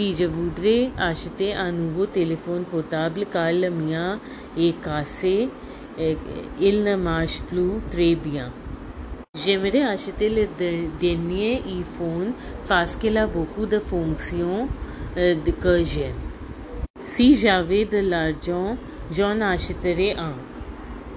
Si je voudrais acheter un nouveau téléphone portable car le mien est cassé, il ne marche plus très bien. J'aimerais acheter le dernier iPhone parce qu'il a beaucoup de fonctions que j'aime. Si j'avais de l'argent, j'en achèterais un.